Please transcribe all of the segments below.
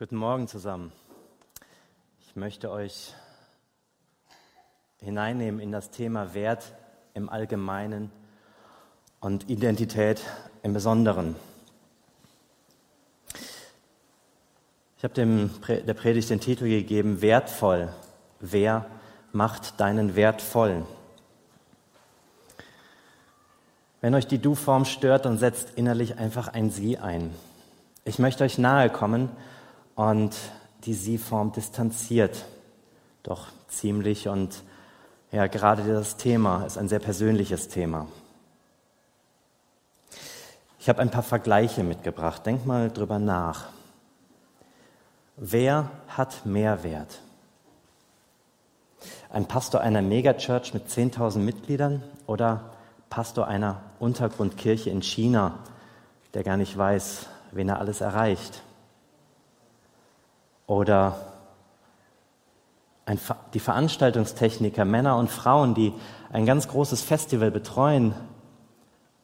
Guten Morgen zusammen. Ich möchte euch hineinnehmen in das Thema Wert im Allgemeinen und Identität im Besonderen. Ich habe dem, der Predigt den Titel gegeben, Wertvoll. Wer macht deinen Wert voll? Wenn euch die Du-Form stört, dann setzt innerlich einfach ein Sie ein. Ich möchte euch nahe kommen und die Sie-Form distanziert. Doch ziemlich und ja, gerade das Thema ist ein sehr persönliches Thema. Ich habe ein paar Vergleiche mitgebracht. Denk mal drüber nach. Wer hat Mehrwert? Ein Pastor einer Megachurch mit 10.000 Mitgliedern oder Pastor einer Untergrundkirche in China, der gar nicht weiß, wen er alles erreicht? Oder ein, die Veranstaltungstechniker, Männer und Frauen, die ein ganz großes Festival betreuen.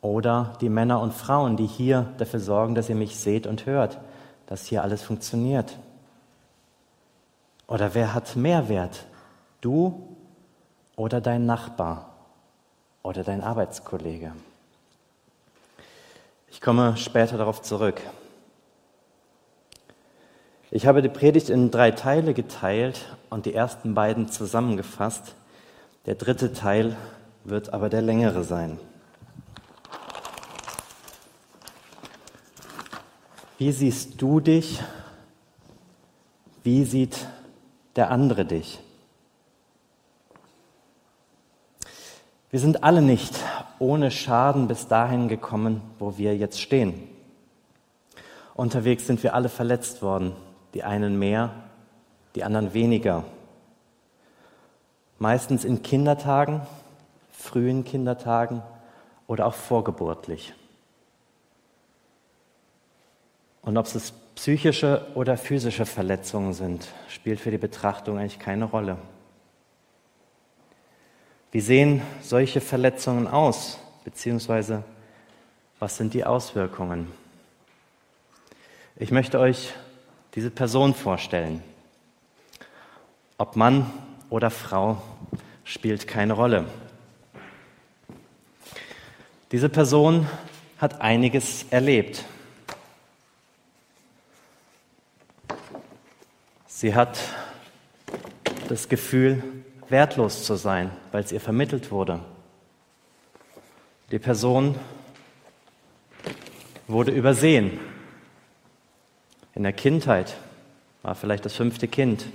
Oder die Männer und Frauen, die hier dafür sorgen, dass ihr mich seht und hört, dass hier alles funktioniert. Oder wer hat mehr Wert? Du oder dein Nachbar oder dein Arbeitskollege? Ich komme später darauf zurück. Ich habe die Predigt in drei Teile geteilt und die ersten beiden zusammengefasst. Der dritte Teil wird aber der längere sein. Wie siehst du dich? Wie sieht der andere dich? Wir sind alle nicht ohne Schaden bis dahin gekommen, wo wir jetzt stehen. Unterwegs sind wir alle verletzt worden die einen mehr, die anderen weniger. Meistens in Kindertagen, frühen Kindertagen oder auch vorgeburtlich. Und ob es psychische oder physische Verletzungen sind, spielt für die Betrachtung eigentlich keine Rolle. Wie sehen solche Verletzungen aus, beziehungsweise was sind die Auswirkungen? Ich möchte euch diese Person vorstellen. Ob Mann oder Frau spielt keine Rolle. Diese Person hat einiges erlebt. Sie hat das Gefühl, wertlos zu sein, weil es ihr vermittelt wurde. Die Person wurde übersehen in der Kindheit, war vielleicht das fünfte Kind.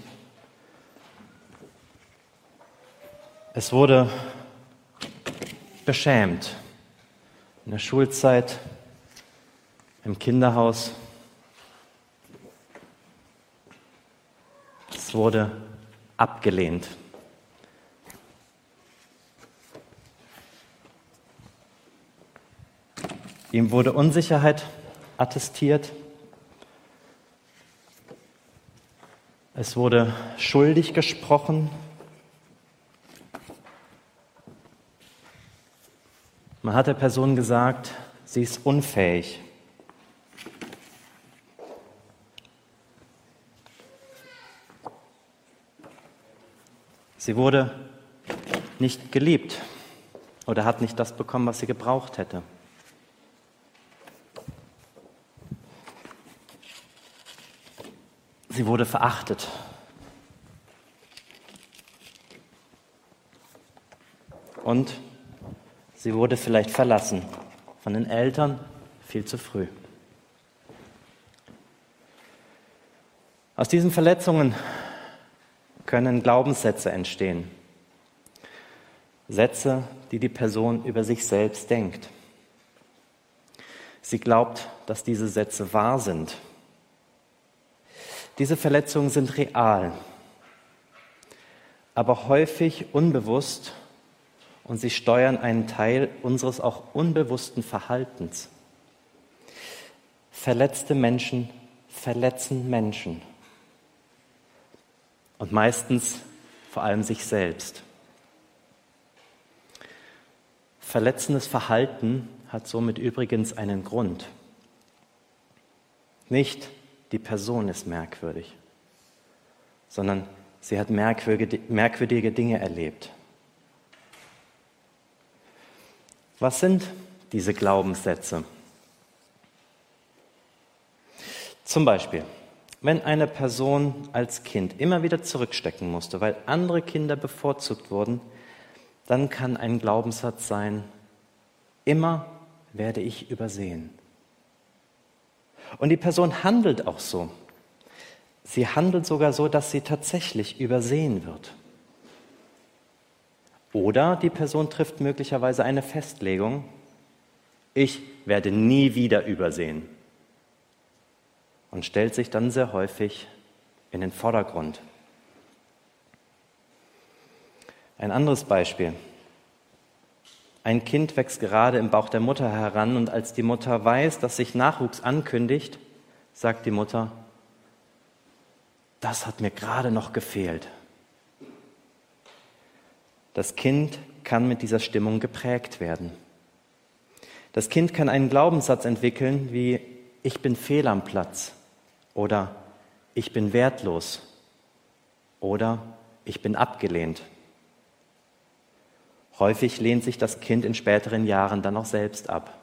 Es wurde beschämt in der Schulzeit, im Kinderhaus. Es wurde abgelehnt. Ihm wurde Unsicherheit attestiert. Es wurde schuldig gesprochen. Man hat der Person gesagt, sie ist unfähig. Sie wurde nicht geliebt oder hat nicht das bekommen, was sie gebraucht hätte. Sie wurde verachtet. Und sie wurde vielleicht verlassen von den Eltern viel zu früh. Aus diesen Verletzungen können Glaubenssätze entstehen. Sätze, die die Person über sich selbst denkt. Sie glaubt, dass diese Sätze wahr sind diese Verletzungen sind real, aber häufig unbewusst und sie steuern einen Teil unseres auch unbewussten Verhaltens. Verletzte Menschen verletzen Menschen und meistens vor allem sich selbst. Verletzendes Verhalten hat somit übrigens einen Grund. Nicht die Person ist merkwürdig, sondern sie hat merkwürdige Dinge erlebt. Was sind diese Glaubenssätze? Zum Beispiel, wenn eine Person als Kind immer wieder zurückstecken musste, weil andere Kinder bevorzugt wurden, dann kann ein Glaubenssatz sein, immer werde ich übersehen. Und die Person handelt auch so. Sie handelt sogar so, dass sie tatsächlich übersehen wird. Oder die Person trifft möglicherweise eine Festlegung, ich werde nie wieder übersehen. Und stellt sich dann sehr häufig in den Vordergrund. Ein anderes Beispiel. Ein Kind wächst gerade im Bauch der Mutter heran und als die Mutter weiß, dass sich Nachwuchs ankündigt, sagt die Mutter, das hat mir gerade noch gefehlt. Das Kind kann mit dieser Stimmung geprägt werden. Das Kind kann einen Glaubenssatz entwickeln wie ich bin fehl am Platz oder ich bin wertlos oder ich bin abgelehnt. Häufig lehnt sich das Kind in späteren Jahren dann auch selbst ab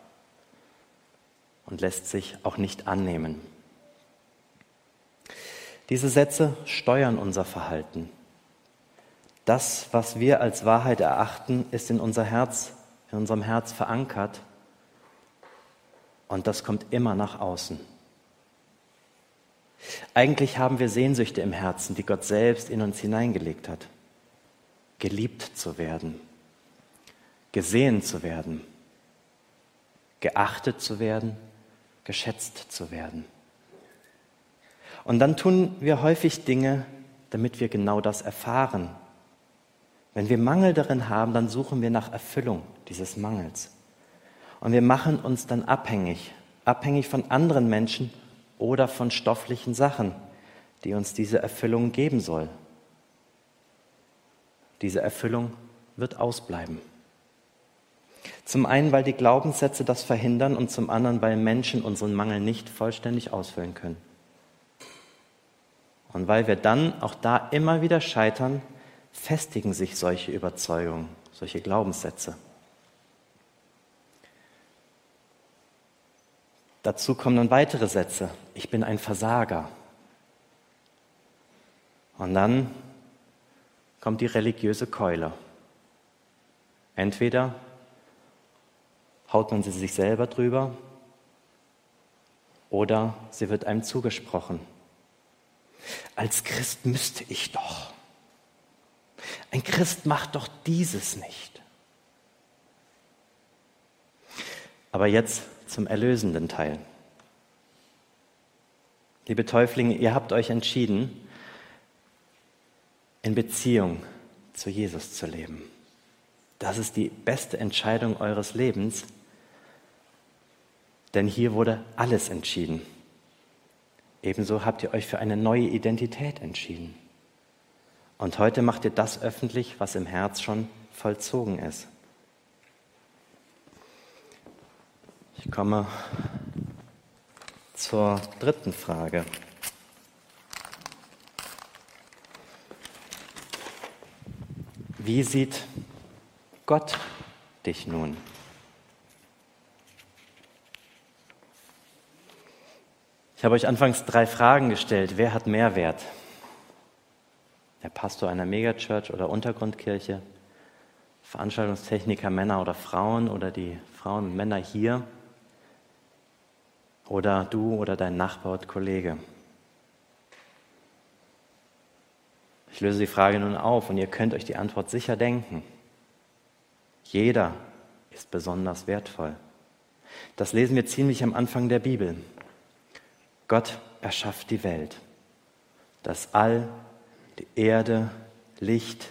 und lässt sich auch nicht annehmen. Diese Sätze steuern unser Verhalten. Das, was wir als Wahrheit erachten, ist in unser Herz, in unserem Herz verankert und das kommt immer nach außen. Eigentlich haben wir Sehnsüchte im Herzen, die Gott selbst in uns hineingelegt hat. Geliebt zu werden, gesehen zu werden, geachtet zu werden, geschätzt zu werden. Und dann tun wir häufig Dinge, damit wir genau das erfahren. Wenn wir Mangel darin haben, dann suchen wir nach Erfüllung dieses Mangels. Und wir machen uns dann abhängig, abhängig von anderen Menschen oder von stofflichen Sachen, die uns diese Erfüllung geben soll. Diese Erfüllung wird ausbleiben. Zum einen, weil die Glaubenssätze das verhindern und zum anderen, weil Menschen unseren Mangel nicht vollständig ausfüllen können. Und weil wir dann auch da immer wieder scheitern, festigen sich solche Überzeugungen, solche Glaubenssätze. Dazu kommen dann weitere Sätze. Ich bin ein Versager. Und dann kommt die religiöse Keule. Entweder haut man sie sich selber drüber oder sie wird einem zugesprochen. Als Christ müsste ich doch. Ein Christ macht doch dieses nicht. Aber jetzt zum erlösenden Teil. Liebe Täuflinge, ihr habt euch entschieden, in Beziehung zu Jesus zu leben. Das ist die beste Entscheidung eures Lebens, denn hier wurde alles entschieden. Ebenso habt ihr euch für eine neue Identität entschieden. Und heute macht ihr das öffentlich, was im Herz schon vollzogen ist. Ich komme zur dritten Frage. Wie sieht Gott dich nun? Ich habe euch anfangs drei Fragen gestellt. Wer hat Mehrwert? Der Pastor einer Megachurch oder Untergrundkirche? Veranstaltungstechniker Männer oder Frauen oder die Frauen und Männer hier? oder du oder dein Nachbar oder Kollege. Ich löse die Frage nun auf und ihr könnt euch die Antwort sicher denken. Jeder ist besonders wertvoll. Das lesen wir ziemlich am Anfang der Bibel. Gott erschafft die Welt, das All, die Erde, Licht,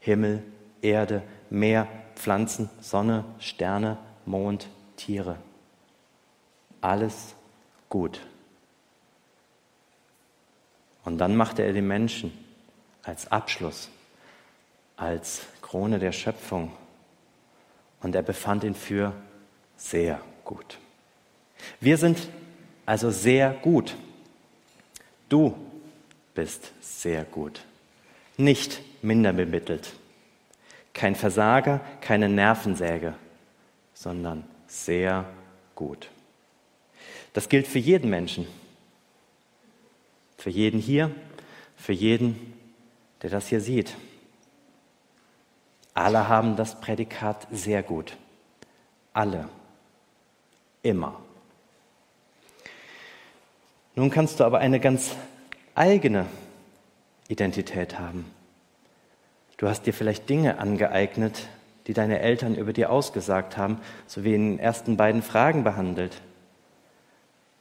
Himmel, Erde, Meer, Pflanzen, Sonne, Sterne, Mond, Tiere alles gut. Und dann machte er den Menschen als Abschluss, als Krone der Schöpfung. Und er befand ihn für sehr gut. Wir sind also sehr gut. Du bist sehr gut, nicht minder bemittelt. Kein Versager, keine Nervensäge, sondern sehr gut. Das gilt für jeden Menschen. Für jeden hier, für jeden, der das hier sieht. Alle haben das Prädikat sehr gut. Alle. Immer. Nun kannst du aber eine ganz eigene Identität haben. Du hast dir vielleicht Dinge angeeignet, die deine Eltern über dir ausgesagt haben, so wie in den ersten beiden Fragen behandelt.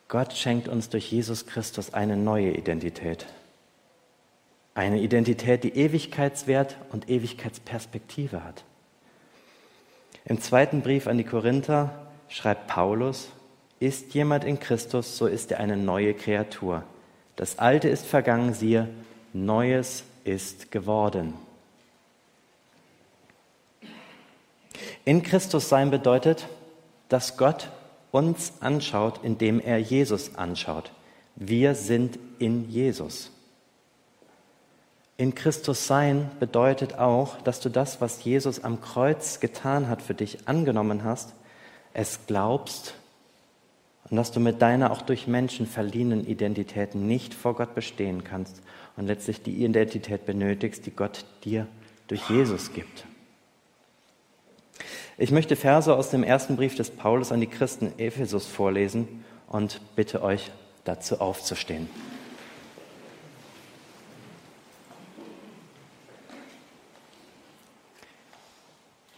Gott schenkt uns durch Jesus Christus eine neue Identität. Eine Identität, die Ewigkeitswert und Ewigkeitsperspektive hat. Im zweiten Brief an die Korinther schreibt Paulus, ist jemand in Christus, so ist er eine neue Kreatur. Das Alte ist vergangen, siehe, Neues ist geworden. In Christus sein bedeutet, dass Gott uns anschaut, indem er Jesus anschaut. Wir sind in Jesus. In Christus sein bedeutet auch, dass du das, was Jesus am Kreuz getan hat, für dich angenommen hast, es glaubst und dass du mit deiner auch durch Menschen verliehenen Identität nicht vor Gott bestehen kannst und letztlich die Identität benötigst, die Gott dir durch Jesus gibt. Ich möchte Verse aus dem ersten Brief des Paulus an die Christen Ephesus vorlesen und bitte euch dazu aufzustehen.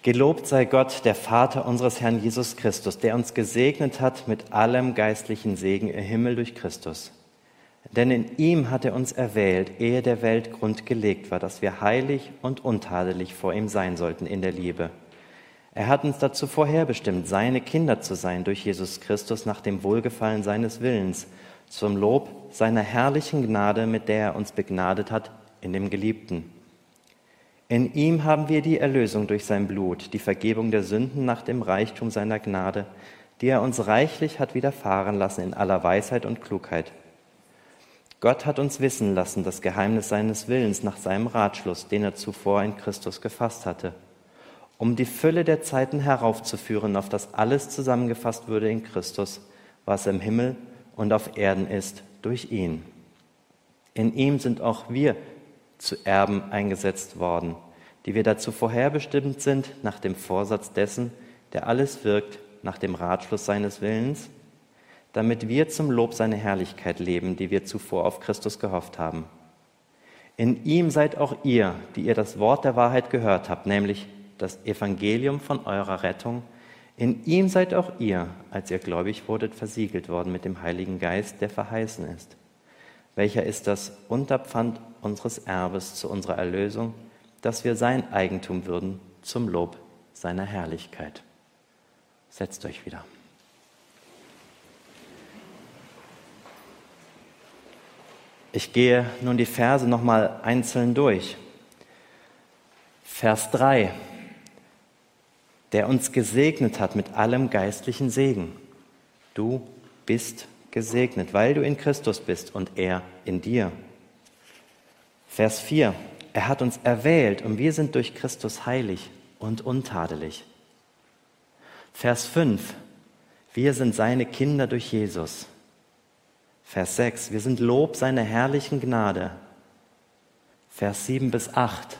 Gelobt sei Gott, der Vater unseres Herrn Jesus Christus, der uns gesegnet hat mit allem geistlichen Segen im Himmel durch Christus. Denn in ihm hat er uns erwählt, ehe der Welt Grund gelegt war, dass wir heilig und untadelig vor ihm sein sollten in der Liebe. Er hat uns dazu vorherbestimmt, seine Kinder zu sein durch Jesus Christus nach dem Wohlgefallen seines Willens, zum Lob seiner herrlichen Gnade, mit der er uns begnadet hat in dem Geliebten in ihm haben wir die Erlösung durch sein Blut, die Vergebung der Sünden nach dem Reichtum seiner Gnade, die er uns reichlich hat widerfahren lassen in aller Weisheit und Klugheit. Gott hat uns wissen lassen das Geheimnis seines Willens nach seinem Ratschluss, den er zuvor in Christus gefasst hatte, um die Fülle der Zeiten heraufzuführen, auf das alles zusammengefasst würde in Christus, was im Himmel und auf Erden ist, durch ihn. In ihm sind auch wir zu Erben eingesetzt worden, die wir dazu vorherbestimmt sind, nach dem Vorsatz dessen, der alles wirkt, nach dem Ratschluss seines Willens, damit wir zum Lob seiner Herrlichkeit leben, die wir zuvor auf Christus gehofft haben. In ihm seid auch ihr, die ihr das Wort der Wahrheit gehört habt, nämlich das Evangelium von eurer Rettung. In ihm seid auch ihr, als ihr gläubig wurdet, versiegelt worden mit dem Heiligen Geist, der verheißen ist welcher ist das Unterpfand unseres Erbes zu unserer Erlösung, dass wir sein Eigentum würden zum Lob seiner Herrlichkeit. Setzt euch wieder. Ich gehe nun die Verse nochmal einzeln durch. Vers 3, der uns gesegnet hat mit allem geistlichen Segen. Du bist gesegnet, weil du in Christus bist und er in dir. Vers 4. Er hat uns erwählt und wir sind durch Christus heilig und untadelig. Vers 5. Wir sind seine Kinder durch Jesus. Vers 6. Wir sind Lob seiner herrlichen Gnade. Vers 7 bis 8.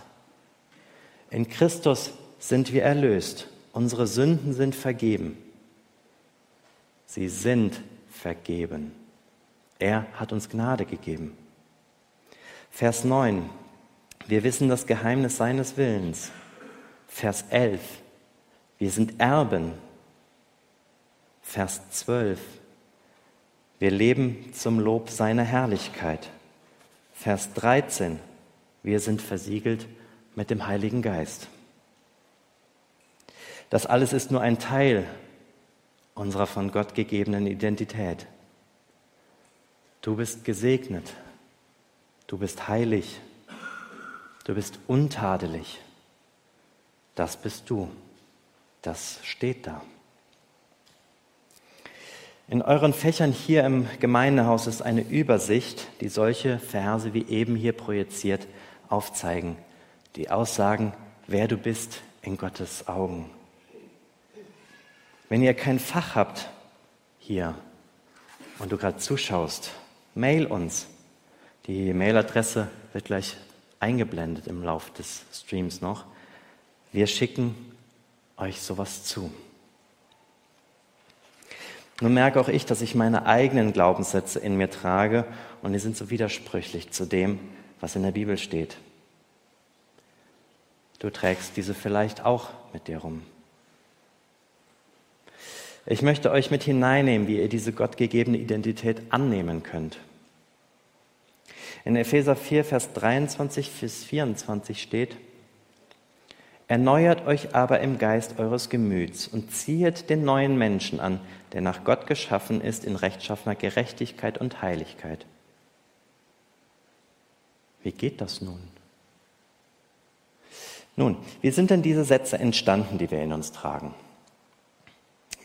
In Christus sind wir erlöst. Unsere Sünden sind vergeben. Sie sind vergeben. Er hat uns Gnade gegeben. Vers 9. Wir wissen das Geheimnis seines Willens. Vers 11. Wir sind Erben. Vers 12. Wir leben zum Lob seiner Herrlichkeit. Vers 13. Wir sind versiegelt mit dem Heiligen Geist. Das alles ist nur ein Teil unserer von Gott gegebenen Identität. Du bist gesegnet, du bist heilig, du bist untadelig. Das bist du, das steht da. In euren Fächern hier im Gemeindehaus ist eine Übersicht, die solche Verse wie eben hier projiziert aufzeigen, die aussagen, wer du bist in Gottes Augen. Wenn ihr kein Fach habt hier und du gerade zuschaust, mail uns. Die Mailadresse wird gleich eingeblendet im Lauf des Streams noch. Wir schicken euch sowas zu. Nun merke auch ich, dass ich meine eigenen Glaubenssätze in mir trage und die sind so widersprüchlich zu dem, was in der Bibel steht. Du trägst diese vielleicht auch mit dir rum. Ich möchte euch mit hineinnehmen, wie ihr diese gottgegebene Identität annehmen könnt. In Epheser 4, Vers 23 bis 24 steht, Erneuert euch aber im Geist eures Gemüts und ziehet den neuen Menschen an, der nach Gott geschaffen ist in rechtschaffener Gerechtigkeit und Heiligkeit. Wie geht das nun? Nun, wie sind denn diese Sätze entstanden, die wir in uns tragen?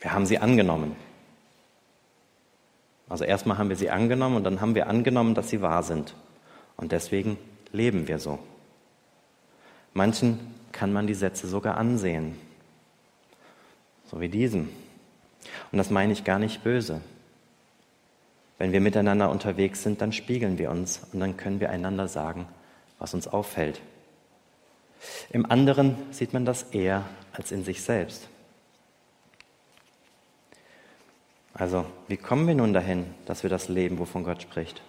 Wir haben sie angenommen. Also erstmal haben wir sie angenommen und dann haben wir angenommen, dass sie wahr sind. Und deswegen leben wir so. Manchen kann man die Sätze sogar ansehen. So wie diesen. Und das meine ich gar nicht böse. Wenn wir miteinander unterwegs sind, dann spiegeln wir uns und dann können wir einander sagen, was uns auffällt. Im anderen sieht man das eher als in sich selbst. Also, wie kommen wir nun dahin, dass wir das leben, wovon Gott spricht?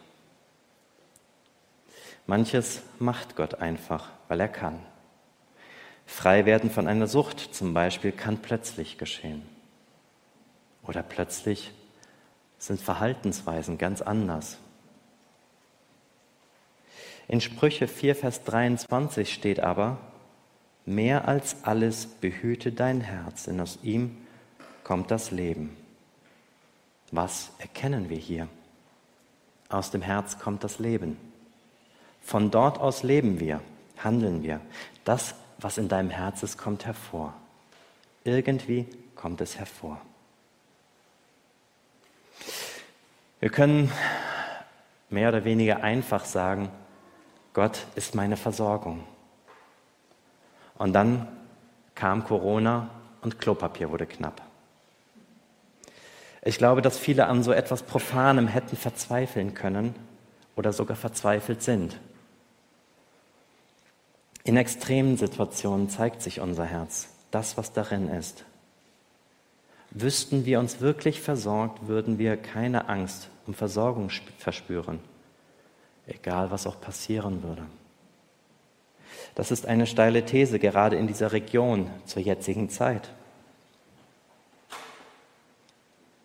Manches macht Gott einfach, weil er kann. Frei werden von einer Sucht zum Beispiel kann plötzlich geschehen. Oder plötzlich sind Verhaltensweisen ganz anders. In Sprüche 4, Vers 23 steht aber, mehr als alles behüte dein Herz, denn aus ihm kommt das Leben. Was erkennen wir hier? Aus dem Herz kommt das Leben. Von dort aus leben wir, handeln wir. Das was in deinem Herz ist, kommt hervor. Irgendwie kommt es hervor. Wir können mehr oder weniger einfach sagen, Gott ist meine Versorgung. Und dann kam Corona und Klopapier wurde knapp. Ich glaube, dass viele an so etwas Profanem hätten verzweifeln können oder sogar verzweifelt sind. In extremen Situationen zeigt sich unser Herz, das, was darin ist. Wüssten wir uns wirklich versorgt, würden wir keine Angst um Versorgung verspüren, egal was auch passieren würde. Das ist eine steile These, gerade in dieser Region zur jetzigen Zeit.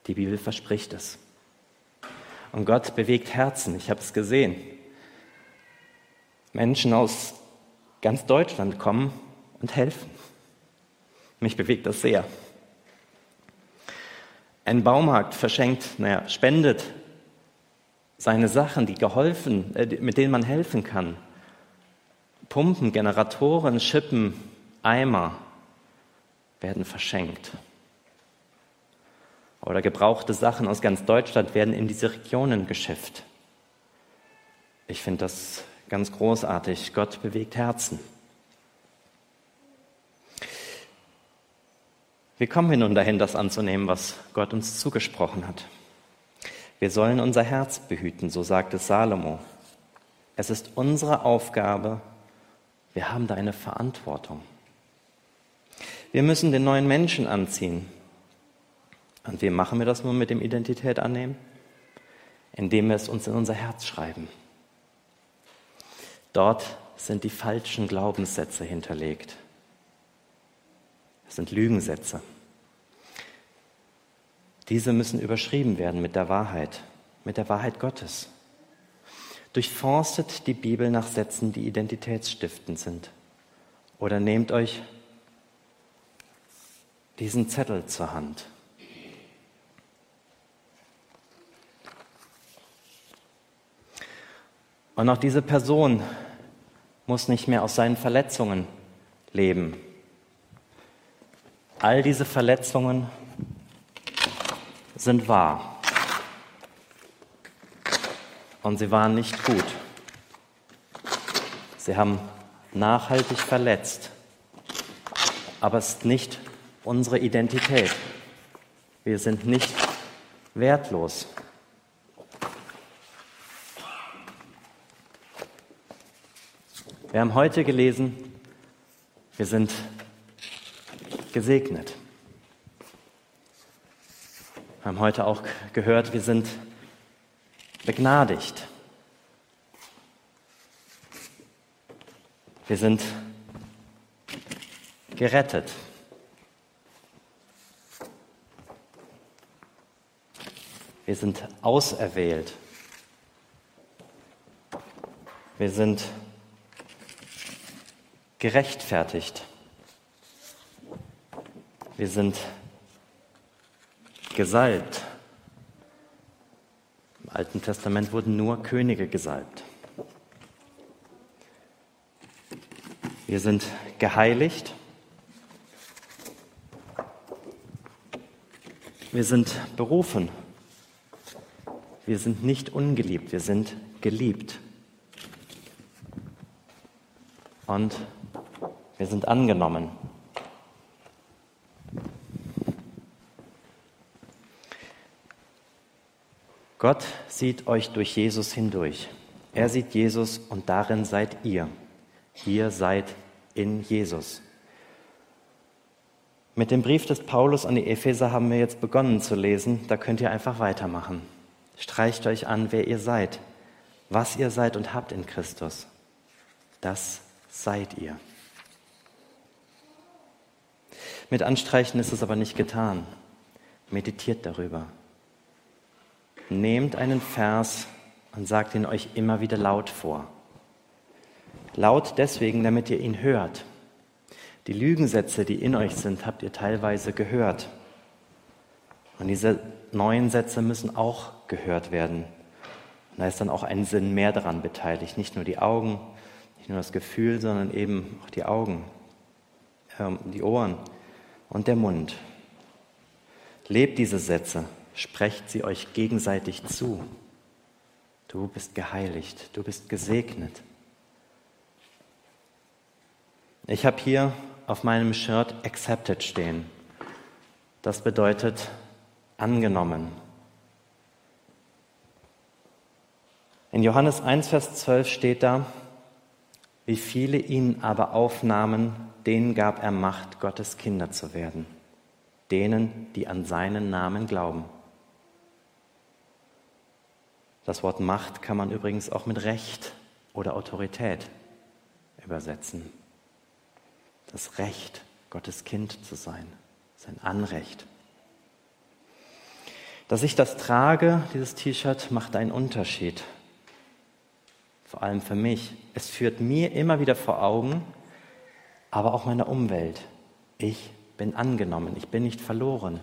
Die Bibel verspricht es. Und Gott bewegt Herzen, ich habe es gesehen. Menschen aus ganz Deutschland kommen und helfen. Mich bewegt das sehr. Ein Baumarkt verschenkt, naja, spendet seine Sachen, die geholfen, äh, mit denen man helfen kann. Pumpen, Generatoren, Schippen, Eimer werden verschenkt. Oder gebrauchte Sachen aus ganz Deutschland werden in diese Regionen geschifft. Ich finde das Ganz großartig. Gott bewegt Herzen. Wie kommen wir nun dahin, das anzunehmen, was Gott uns zugesprochen hat? Wir sollen unser Herz behüten, so sagt es Salomo. Es ist unsere Aufgabe, wir haben da eine Verantwortung. Wir müssen den neuen Menschen anziehen. Und wie machen wir das nun mit dem Identität annehmen? Indem wir es uns in unser Herz schreiben. Dort sind die falschen Glaubenssätze hinterlegt. Es sind Lügensätze. Diese müssen überschrieben werden mit der Wahrheit, mit der Wahrheit Gottes. Durchforstet die Bibel nach Sätzen, die identitätsstiftend sind. Oder nehmt euch diesen Zettel zur Hand. Und auch diese Person muss nicht mehr aus seinen Verletzungen leben. All diese Verletzungen sind wahr. Und sie waren nicht gut. Sie haben nachhaltig verletzt. Aber es ist nicht unsere Identität. Wir sind nicht wertlos. Wir haben heute gelesen, wir sind gesegnet. Wir haben heute auch gehört, wir sind begnadigt. Wir sind gerettet. Wir sind auserwählt. Wir sind gerechtfertigt. Wir sind gesalbt. Im Alten Testament wurden nur Könige gesalbt. Wir sind geheiligt. Wir sind berufen. Wir sind nicht ungeliebt, wir sind geliebt. Und wir sind angenommen. Gott sieht euch durch Jesus hindurch. Er sieht Jesus und darin seid ihr. Ihr seid in Jesus. Mit dem Brief des Paulus an die Epheser haben wir jetzt begonnen zu lesen. Da könnt ihr einfach weitermachen. Streicht euch an, wer ihr seid, was ihr seid und habt in Christus. Das seid ihr. Mit Anstreichen ist es aber nicht getan. Meditiert darüber. Nehmt einen Vers und sagt ihn euch immer wieder laut vor. Laut deswegen, damit ihr ihn hört. Die Lügensätze, die in euch sind, habt ihr teilweise gehört. Und diese neuen Sätze müssen auch gehört werden. Und da ist dann auch ein Sinn mehr daran beteiligt. Nicht nur die Augen, nicht nur das Gefühl, sondern eben auch die Augen, äh, die Ohren und der Mund. Lebt diese Sätze, sprecht sie euch gegenseitig zu. Du bist geheiligt, du bist gesegnet. Ich habe hier auf meinem Shirt accepted stehen. Das bedeutet angenommen. In Johannes 1, Vers 12 steht da, wie viele ihn aber aufnahmen, denen gab er Macht, Gottes Kinder zu werden, denen, die an seinen Namen glauben. Das Wort Macht kann man übrigens auch mit Recht oder Autorität übersetzen. Das Recht, Gottes Kind zu sein, sein Anrecht. Dass ich das trage, dieses T-Shirt, macht einen Unterschied vor allem für mich. Es führt mir immer wieder vor Augen, aber auch meiner Umwelt. Ich bin angenommen, ich bin nicht verloren.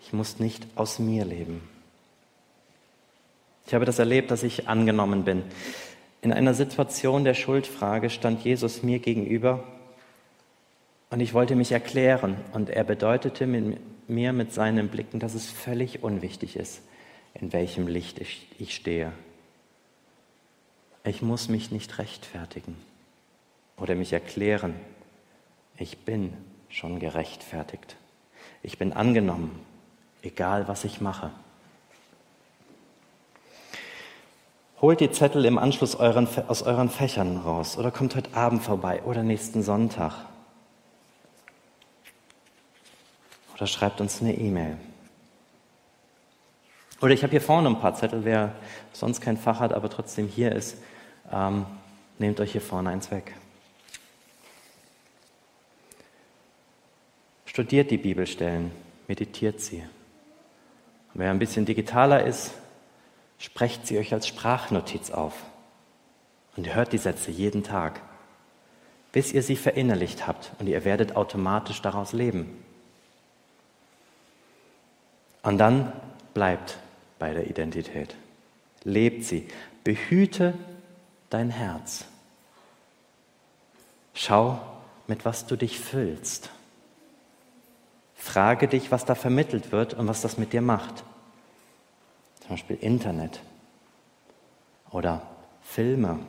Ich muss nicht aus mir leben. Ich habe das erlebt, dass ich angenommen bin. In einer Situation der Schuldfrage stand Jesus mir gegenüber und ich wollte mich erklären und er bedeutete mir mit seinen Blicken, dass es völlig unwichtig ist, in welchem Licht ich stehe. Ich muss mich nicht rechtfertigen oder mich erklären. Ich bin schon gerechtfertigt. Ich bin angenommen, egal was ich mache. Holt die Zettel im Anschluss euren, aus euren Fächern raus oder kommt heute Abend vorbei oder nächsten Sonntag. Oder schreibt uns eine E-Mail. Oder ich habe hier vorne ein paar Zettel, wer sonst kein Fach hat, aber trotzdem hier ist. Ähm, nehmt euch hier vorne eins weg. Studiert die Bibelstellen, meditiert sie. Und wer ein bisschen digitaler ist, sprecht sie euch als Sprachnotiz auf. Und hört die Sätze jeden Tag, bis ihr sie verinnerlicht habt und ihr werdet automatisch daraus leben. Und dann bleibt bei der Identität. Lebt sie. Behüte dein Herz. Schau, mit was du dich füllst. Frage dich, was da vermittelt wird und was das mit dir macht. Zum Beispiel Internet oder Filme.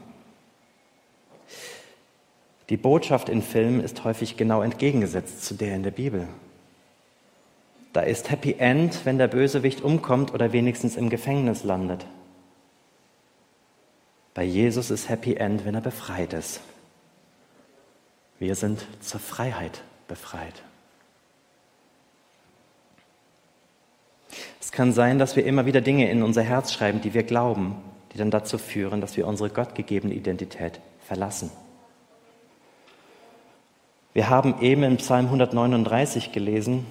Die Botschaft in Filmen ist häufig genau entgegengesetzt zu der in der Bibel. Da ist Happy End, wenn der Bösewicht umkommt oder wenigstens im Gefängnis landet. Bei Jesus ist Happy End, wenn er befreit ist. Wir sind zur Freiheit befreit. Es kann sein, dass wir immer wieder Dinge in unser Herz schreiben, die wir glauben, die dann dazu führen, dass wir unsere gottgegebene Identität verlassen. Wir haben eben in Psalm 139 gelesen,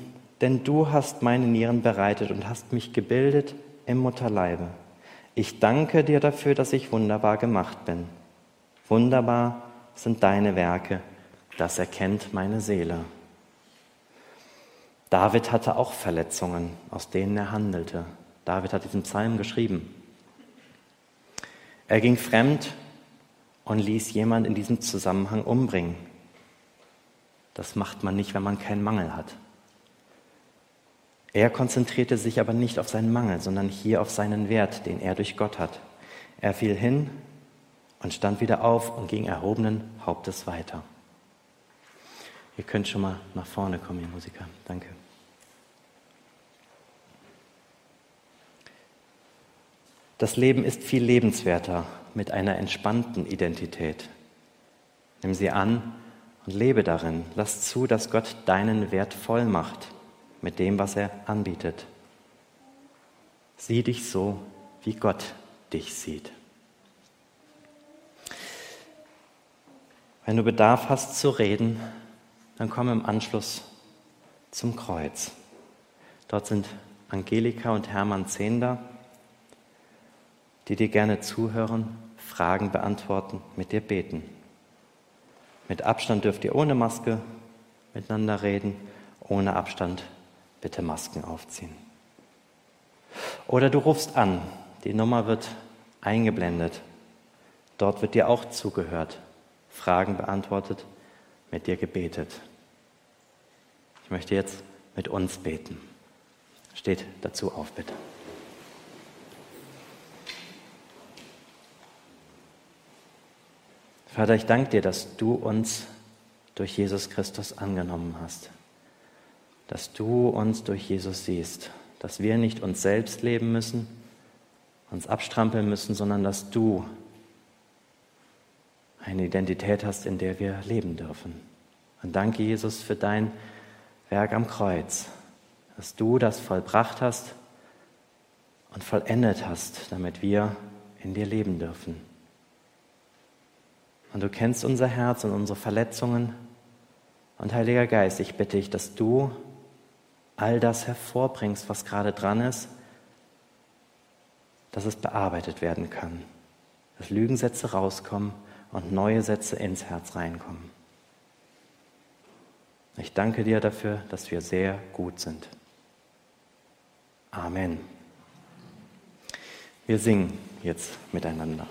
denn du hast meine Nieren bereitet und hast mich gebildet im Mutterleibe. Ich danke dir dafür, dass ich wunderbar gemacht bin. Wunderbar sind deine Werke, das erkennt meine Seele. David hatte auch Verletzungen, aus denen er handelte. David hat diesen Psalm geschrieben. Er ging fremd und ließ jemand in diesem Zusammenhang umbringen. Das macht man nicht, wenn man keinen Mangel hat. Er konzentrierte sich aber nicht auf seinen Mangel, sondern hier auf seinen Wert, den er durch Gott hat. Er fiel hin und stand wieder auf und ging erhobenen Hauptes weiter. Ihr könnt schon mal nach vorne kommen, ihr Musiker. Danke. Das Leben ist viel lebenswerter mit einer entspannten Identität. Nimm sie an und lebe darin. Lass zu, dass Gott deinen Wert voll macht mit dem, was er anbietet. Sieh dich so, wie Gott dich sieht. Wenn du Bedarf hast zu reden, dann komm im Anschluss zum Kreuz. Dort sind Angelika und Hermann Zehnder die dir gerne zuhören, Fragen beantworten, mit dir beten. Mit Abstand dürft ihr ohne Maske miteinander reden, ohne Abstand bitte Masken aufziehen. Oder du rufst an, die Nummer wird eingeblendet. Dort wird dir auch zugehört, Fragen beantwortet, mit dir gebetet. Ich möchte jetzt mit uns beten. Steht dazu auf, bitte. Vater, ich danke dir, dass du uns durch Jesus Christus angenommen hast, dass du uns durch Jesus siehst, dass wir nicht uns selbst leben müssen, uns abstrampeln müssen, sondern dass du eine Identität hast, in der wir leben dürfen. Und danke, Jesus, für dein Werk am Kreuz, dass du das vollbracht hast und vollendet hast, damit wir in dir leben dürfen. Und du kennst unser Herz und unsere Verletzungen. Und Heiliger Geist, ich bitte dich, dass du all das hervorbringst, was gerade dran ist, dass es bearbeitet werden kann. Dass Lügensätze rauskommen und neue Sätze ins Herz reinkommen. Ich danke dir dafür, dass wir sehr gut sind. Amen. Wir singen jetzt miteinander.